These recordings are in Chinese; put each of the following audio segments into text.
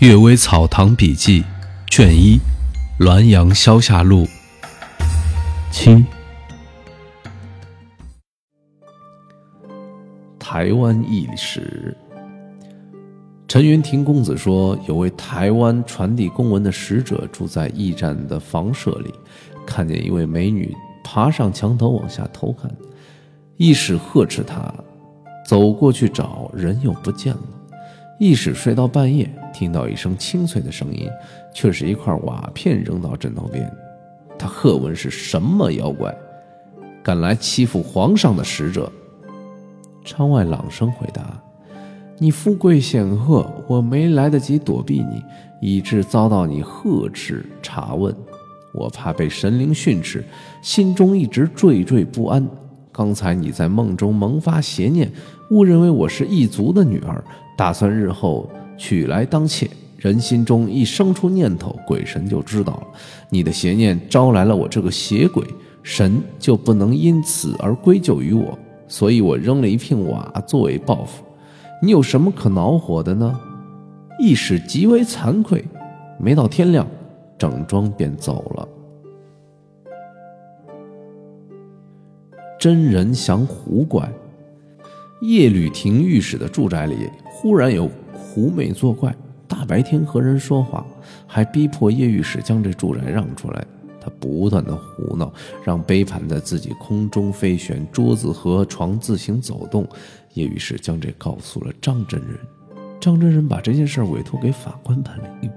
《阅微草堂笔记》卷一，《滦阳消夏录》七。台湾驿使，陈云亭公子说，有位台湾传递公文的使者住在驿站的房舍里，看见一位美女爬上墙头往下偷看，驿使呵斥他，走过去找人又不见了。驿使睡到半夜。听到一声清脆的声音，却是一块瓦片扔到枕头边。他喝问是什么妖怪，敢来欺负皇上的使者？窗外朗声回答：“你富贵显赫，我没来得及躲避你，以致遭到你呵斥查问。我怕被神灵训斥，心中一直惴惴不安。刚才你在梦中萌发邪念，误认为我是异族的女儿，打算日后。”娶来当妾，人心中一生出念头，鬼神就知道了。你的邪念招来了我这个邪鬼，神就不能因此而归咎于我，所以我扔了一片瓦作为报复。你有什么可恼火的呢？一时极为惭愧，没到天亮，整装便走了。真人降狐怪，叶吕廷御史的住宅里忽然有。狐媚作怪，大白天和人说话，还逼迫叶御史将这住宅让出来。他不断的胡闹，让杯盘在自己空中飞旋，桌子和床自行走动。叶御史将这告诉了张真人，张真人把这件事委托给法官办理。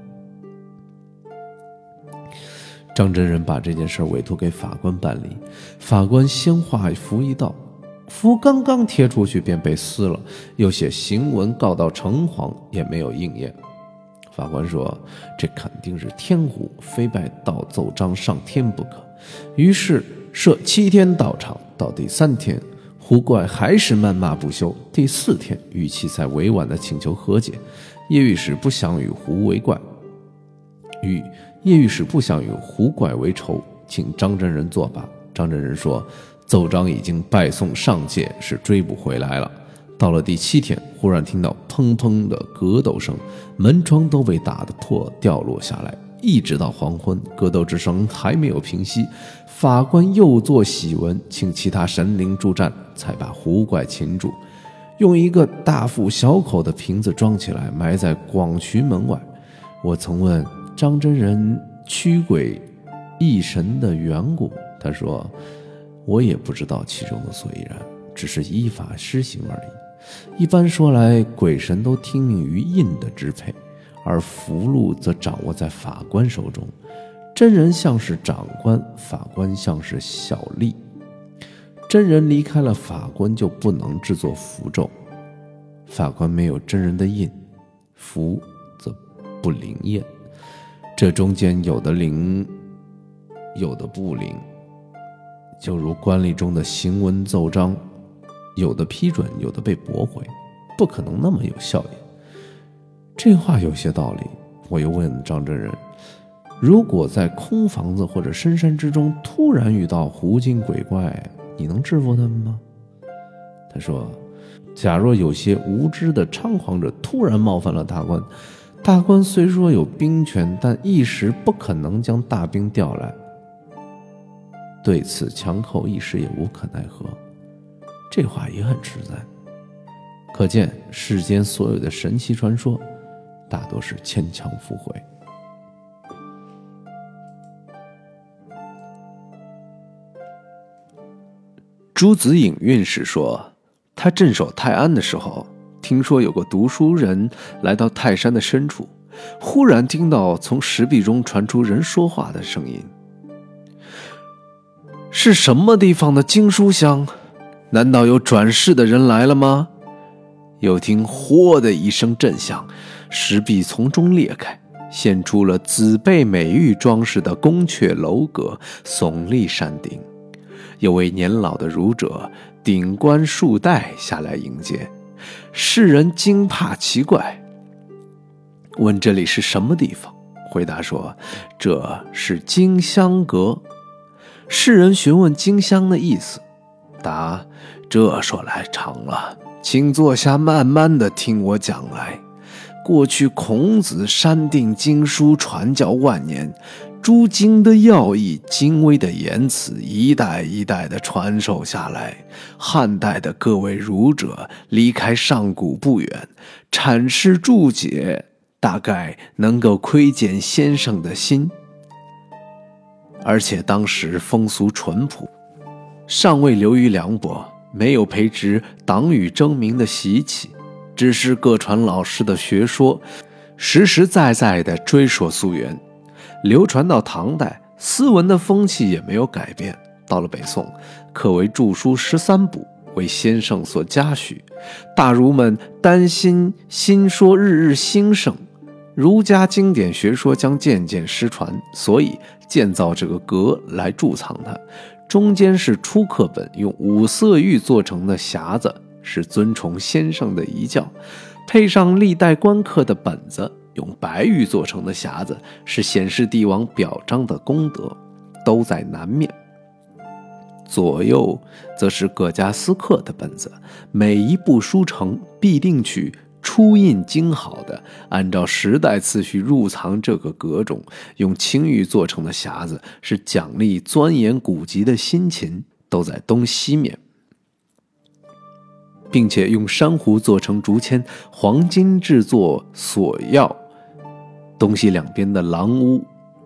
张真人把这件事委托给法官办理，法官先画符一道。符刚刚贴出去便被撕了，又写行文告到城隍，也没有应验。法官说：“这肯定是天狐，非拜道奏章上天不可。”于是设七天到场，到第三天，狐怪还是谩骂不休。第四天，语气才委婉的请求和解。叶御史不想与狐为怪，与叶御史不想与狐怪为仇，请张真人作罢。张真人说。奏章已经拜送上界，是追不回来了。到了第七天，忽然听到砰砰的格斗声，门窗都被打得破，掉落下来。一直到黄昏，格斗之声还没有平息。法官又作喜文，请其他神灵助战，才把狐怪擒住，用一个大腹小口的瓶子装起来，埋在广渠门外。我曾问张真人驱鬼役神的缘故，他说。我也不知道其中的所以然，只是依法施行而已。一般说来，鬼神都听命于印的支配，而符箓则掌握在法官手中。真人像是长官，法官像是小吏。真人离开了法官，就不能制作符咒；法官没有真人的印，符则不灵验。这中间有的灵，有的不灵。就如官吏中的行文奏章，有的批准，有的被驳回，不可能那么有效益。这话有些道理。我又问张真人：“如果在空房子或者深山之中突然遇到狐精鬼怪，你能制服他们吗？”他说：“假若有些无知的猖狂者突然冒犯了大官，大官虽说有兵权，但一时不可能将大兵调来。”对此，强寇一时也无可奈何。这话也很实在，可见世间所有的神奇传说，大多是牵强附会。朱子颖运势说，他镇守泰安的时候，听说有个读书人来到泰山的深处，忽然听到从石壁中传出人说话的声音。是什么地方的经书香？难道有转世的人来了吗？又听“嚯”的一声震响，石壁从中裂开，现出了紫贝美玉装饰的宫阙楼阁、耸立山顶。有位年老的儒者顶冠束带下来迎接，世人惊怕奇怪，问这里是什么地方？回答说：“这是金香阁。”世人询问金香的意思，答：“这说来长了，请坐下，慢慢的听我讲来。过去孔子删定经书，传教万年，诸经的要义、精微的言辞，一代一代的传授下来。汉代的各位儒者离开上古不远，阐释注解，大概能够窥见先生的心。而且当时风俗淳朴，尚未流于凉薄，没有培植党羽争鸣的习气。只是各传老师的学说，实实在在的追溯溯源，流传到唐代，斯文的风气也没有改变。到了北宋，可为著书十三部，为先生所嘉许。大儒们担心新说日日兴盛，儒家经典学说将渐渐失传，所以建造这个阁来贮藏它。中间是初刻本，用五色玉做成的匣子。是尊崇先生的遗教，配上历代官刻的本子，用白玉做成的匣子，是显示帝王表彰的功德，都在南面。左右则是各家私刻的本子，每一部书成必定取初印精好的，按照时代次序入藏这个阁中。用青玉做成的匣子，是奖励钻研古籍的辛勤，都在东西面。并且用珊瑚做成竹签，黄金制作锁钥。东西两边的廊屋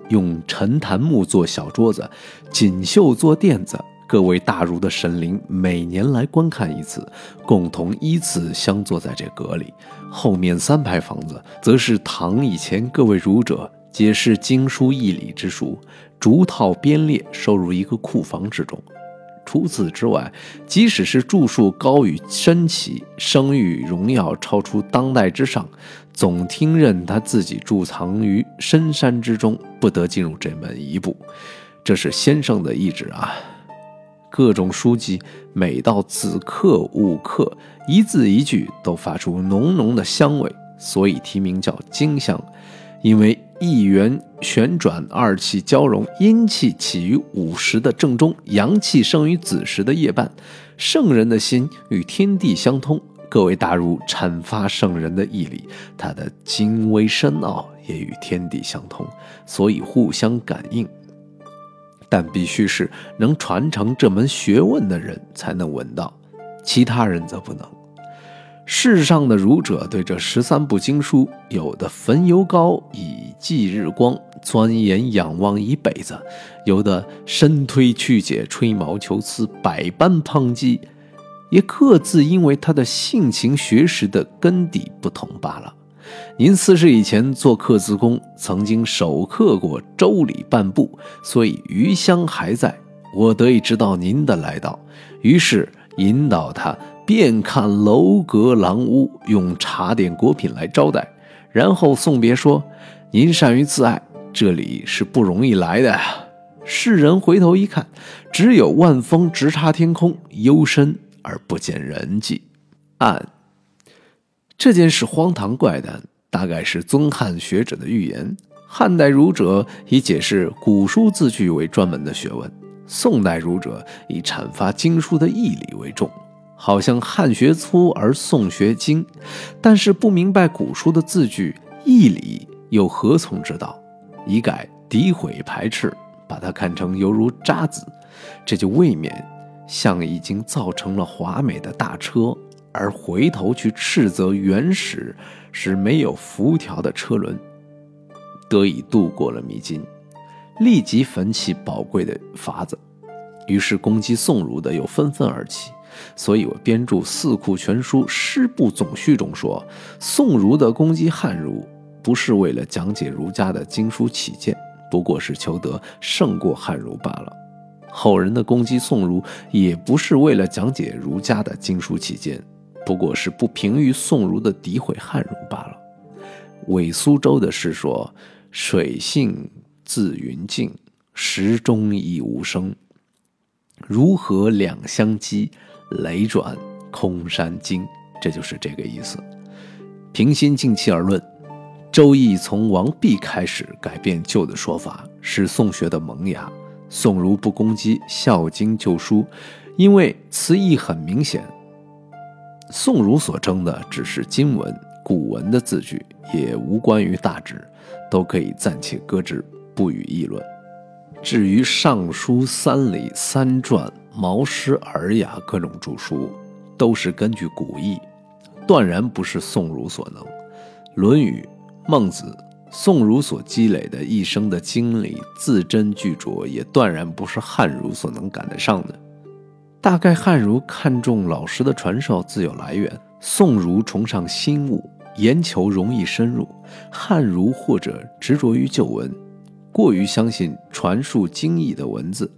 用沉檀木做小桌子，锦绣做垫子。各位大儒的神灵每年来观看一次，共同依次相坐在这阁里。后面三排房子，则是唐以前各位儒者解释经书义理之书，逐套编列收入一个库房之中。除此之外，即使是著述高于深奇，声誉荣耀超出当代之上，总听任他自己贮藏于深山之中，不得进入这门一步。这是先生的意志啊！各种书籍，每到子刻、午刻，一字一句都发出浓浓的香味，所以题名叫经香，因为。一元旋转，二气交融，阴气起于午时的正中，阳气生于子时的夜半。圣人的心与天地相通，各位大儒阐发圣人的义理，他的精微深奥也与天地相通，所以互相感应。但必须是能传承这门学问的人才能闻到，其他人则不能。世上的儒者对这十三部经书，有的焚油膏以济日光，钻研仰望一辈子；有的深推曲解，吹毛求疵，百般抨击，也各自因为他的性情学识的根底不同罢了。您四世以前做刻字工，曾经手刻过《周礼》半部，所以余香还在。我得以知道您的来到，于是引导他。遍看楼阁廊屋，用茶点果品来招待，然后送别说：“您善于自爱，这里是不容易来的。”世人回头一看，只有万峰直插天空，幽深而不见人迹。暗，这件事荒唐怪诞，大概是尊汉学者的预言。汉代儒者以解释古书字句为专门的学问，宋代儒者以阐发经书的义理为重。好像汉学粗而宋学精，但是不明白古书的字句义理，又何从之道？一概诋毁排斥，把它看成犹如渣滓，这就未免像已经造成了华美的大车，而回头去斥责原始是没有辐条的车轮，得以度过了迷津，立即焚起宝贵的法子，于是攻击宋儒的又纷纷而起。所以我编著《四库全书·诗部总序》中说，宋儒的攻击汉儒，不是为了讲解儒家的经书起见，不过是求得胜过汉儒罢了；后人的攻击宋儒，也不是为了讲解儒家的经书起见，不过是不平于宋儒的诋毁汉儒罢了。韦苏州的诗说：“水性自云静，石中亦无声，如何两相击？”雷转空山惊，这就是这个意思。平心静气而论，《周易》从王弼开始改变旧的说法，是宋学的萌芽。宋儒不攻击《孝经》旧书，因为词义很明显。宋儒所争的只是经文，古文的字句，也无关于大旨，都可以暂且搁置，不予议论。至于《尚书》《三礼》《三传》《毛诗》《尔雅》各种著书，都是根据古义，断然不是宋儒所能。《论语》《孟子》，宋儒所积累的一生的经历，字斟句酌，也断然不是汉儒所能赶得上的。大概汉儒看重老师的传授自有来源，宋儒崇尚新物，研求容易深入，汉儒或者执着于旧文。过于相信传述经义的文字，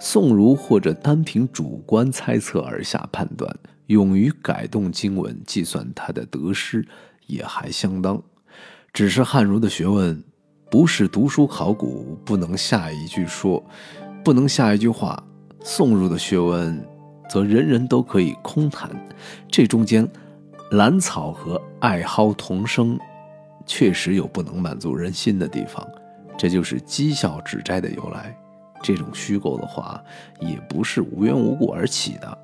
宋儒或者单凭主观猜测而下判断，勇于改动经文，计算它的得失，也还相当。只是汉儒的学问，不是读书考古不能下一句说，不能下一句话；宋儒的学问，则人人都可以空谈。这中间，兰草和艾蒿同生，确实有不能满足人心的地方。这就是讥笑指摘的由来，这种虚构的话也不是无缘无故而起的。